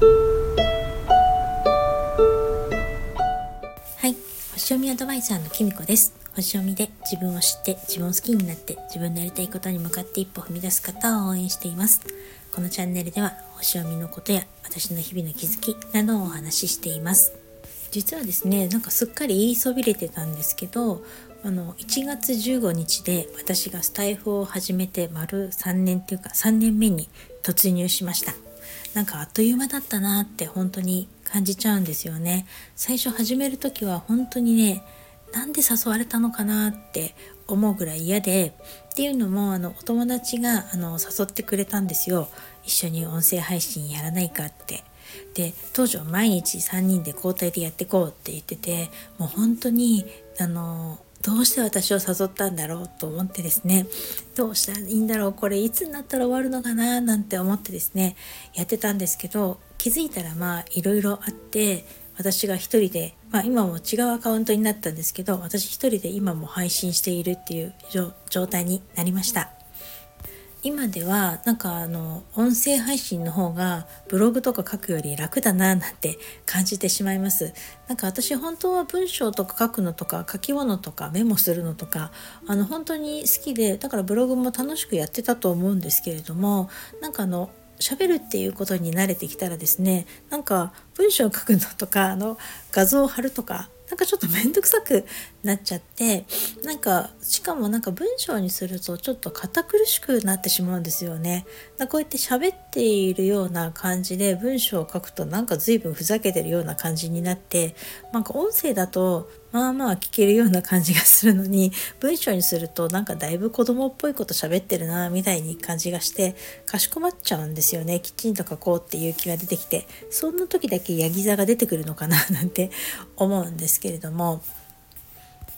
はい。星読みアドバイザーのきみこです。星読みで自分を知って自分を好きになって自分のやりたいことに向かって一歩踏み出す方を応援しています。このチャンネルでは星読みのことや私の日々の気づきなどをお話ししています。実はですねなんかすっかり言いそびれてたんですけどあの1月15日で私がスタイフを始めて丸3年っていうか3年目に突入しました。なんかあっという間だったなって本当に感じちゃうんですよね。最初始める時は本当にねなんで誘われたのかなって思うぐらい嫌でっていうのもあのお友達があの誘ってくれたんですよ。一緒に音声配信やらないかって。で当時は毎日3人で交代でやってこうって言っててもう本当にあのどうして私を誘ったんだろうと思ってですね。どうしたらいいんだろう。これいつになったら終わるのかななんて思ってですね。やってたんですけど気づいたらまあいろいろあって私が一人で、まあ、今も違うアカウントになったんですけど私一人で今も配信しているっていう状態になりました。今ではなんかあの音声配信の方がブログとか書くより楽だななんて感じてしまいます。なんか私本当は文章とか書くのとか書き物とかメモするのとかあの本当に好きでだからブログも楽しくやってたと思うんですけれどもなんかあの喋るっていうことに慣れてきたらですねなんか文章を書くのとかあの画像を貼るとかなんかちょっと面倒くさくなっちゃってなんかしかもなんか文章にするとちょっと堅苦しくなってしまうんですよね。こうやって喋っているような感じで文章を書くとなんか随分ふざけてるような感じになってなんか音声だとまあまあ聞けるような感じがするのに文章にするとなんかだいぶ子供っぽいこと喋ってるなみたいに感じがしてかしこまっちゃうんですよね。きちんと書こうっていう気が出てきてそんな時だけヤギ座が出てくるのかななんて思うんですけれども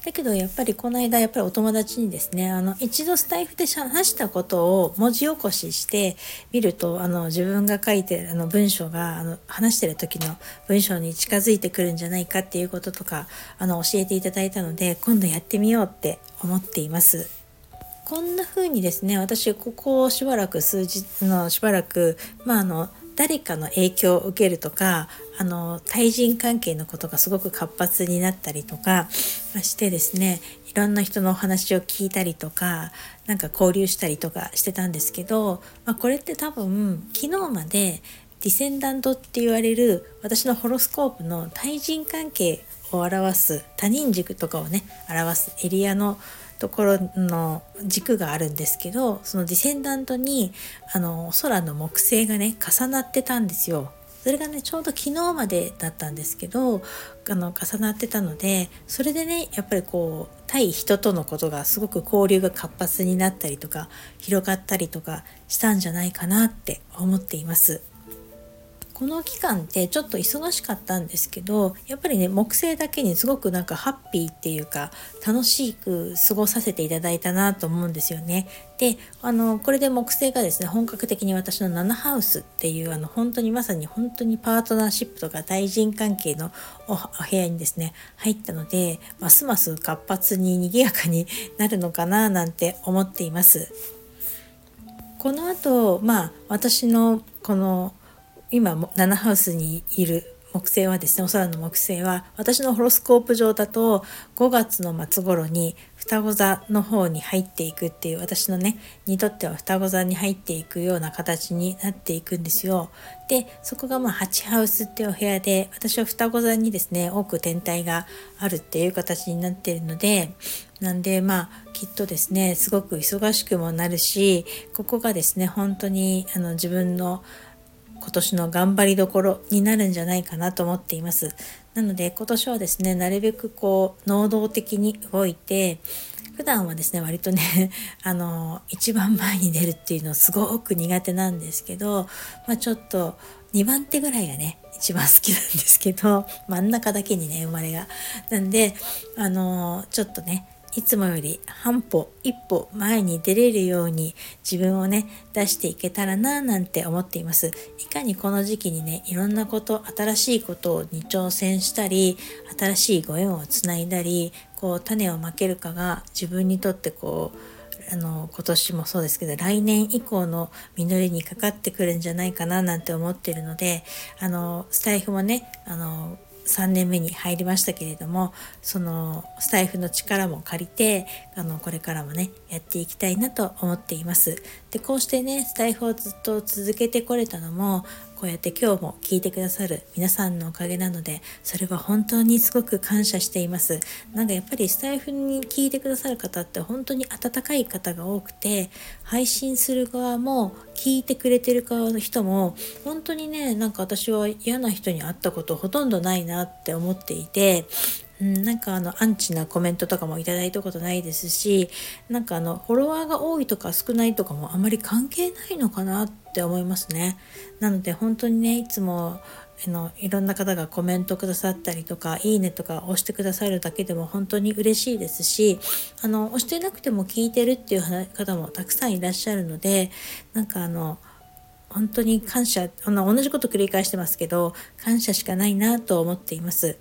だけどやっぱりこの間やっぱりお友達にですねあの一度スタイフで話したことを文字起こししてみるとあの自分が書いてあの文章があの話してる時の文章に近づいてくるんじゃないかっていうこととかあの教えていただいたので今度やってみようって思っています。こんな風にですね私ここしばらく数日のしばらくまああの誰かの影響を受けるとかあの対人関係のことがすごく活発になったりとかしてですねいろんな人のお話を聞いたりとかなんか交流したりとかしてたんですけど、まあ、これって多分昨日までディセンダントって言われる私のホロスコープの対人関係を表す他人軸とかをね表すエリアのところの軸があるんですけどそのディセンダントにあの空の木星がね重なってたんですよ。それがねちょうど昨日までだったんですけどあの重なってたのでそれでねやっぱりこう対人とのことがすごく交流が活発になったりとか広がったりとかしたんじゃないかなって思っています。この期間ってちょっと忙しかったんですけどやっぱりね木星だけにすごくなんかハッピーっていうか楽しく過ごさせていただいたなと思うんですよね。であのこれで木星がですね本格的に私の7ハウスっていうあの本当にまさに本当にパートナーシップとか対人関係のお部屋にですね入ったのでますます活発に賑やかになるのかななんて思っています。この後まあ私のこの今7ハウスにいる木星はですねお空の木星は私のホロスコープ上だと5月の末頃に双子座の方に入っていくっていう私のねにとっては双子座に入っていくような形になっていくんですよ。でそこがまあ8ハウスっていうお部屋で私は双子座にですね多く天体があるっていう形になっているのでなんでまあきっとですねすごく忙しくもなるしここがですね本当にあの自分の今年の頑張りどころになるんじゃないかなと思っています。なので今年はですね、なるべくこう能動的に動いて、普段はですね、割とね、あの、一番前に出るっていうのすごく苦手なんですけど、まあちょっと2番手ぐらいがね、一番好きなんですけど、真ん中だけにね、生まれが。なんで、あの、ちょっとね、いつもより半歩一歩前に出れるように自分をね出していけたらななんて思っています。いかにこの時期にねいろんなこと新しいことに挑戦したり新しいご縁をつないだりこう種をまけるかが自分にとってこうあの今年もそうですけど来年以降の実りにかかってくるんじゃないかななんて思ってるのであのスタイフもねあの3年目に入りましたけれどもそのスタイフの力も借りてあのこれからもねやっていきたいなと思っています。でこうしてねスタイフをずっと続けてこれたのもこうやって今日も聞いてくださる皆さんのおかげなのでそれは本当にすごく感謝しています。なんかやっぱりスタイフに聞いてくださる方って本当に温かい方が多くて配信する側も聞いてくれてる側の人も本当にねなんか私は嫌な人に会ったことほとんどないなって思っていてうん、なんかあのアンチなコメントとかもいただいたことないですしなんかあのフォロワーが多いとか少ないとかもあまり関係ないのかなって思いますねなので本当にねいつもあのいろんな方がコメントくださったりとかいいねとか押してくださるだけでも本当に嬉しいですしあの押してなくても聞いてるっていう方もたくさんいらっしゃるのでなんかあの本当に感謝あの同じこと繰り返してますけど感謝しかないなと思っています。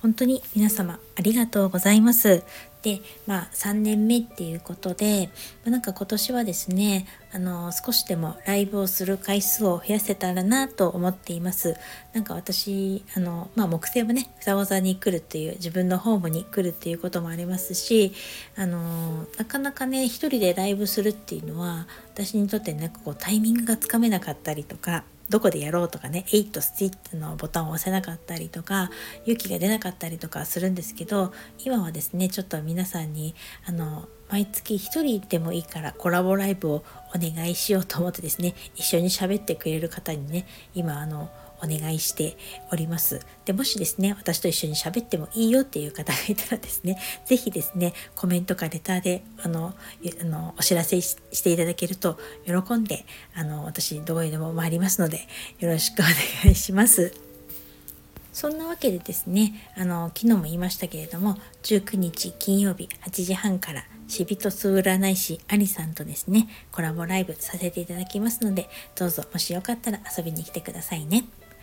本当に皆様ありがとうございます。で、まあ3年目っていうことで、まあ、なんか今年はですね、あの少しでもライブをする回数を増やせたらなと思っています。なんか私、あの、まあ木星もね、双子座に来るっていう、自分のホームに来るっていうこともありますし、あの、なかなかね、一人でライブするっていうのは、私にとってなんかこうタイミングがつかめなかったりとか、どこでやろうとかね8スティッチのボタンを押せなかったりとか勇気が出なかったりとかするんですけど今はですねちょっと皆さんにあの毎月1人でもいいからコラボライブをお願いしようと思ってですね一緒に喋ってくれる方にね今あのお願いしております。でもしですね、私と一緒に喋ってもいいよっていう方がいたらですね、是非ですね、コメントかレターであのあのお知らせしていただけると喜んで、あの私どこへでも参りますので、よろしくお願いします。そんなわけでですね、あの昨日も言いましたけれども、19日金曜日8時半からシビトス占い師アリさんとですね、コラボライブさせていただきますので、どうぞもしよかったら遊びに来てくださいね。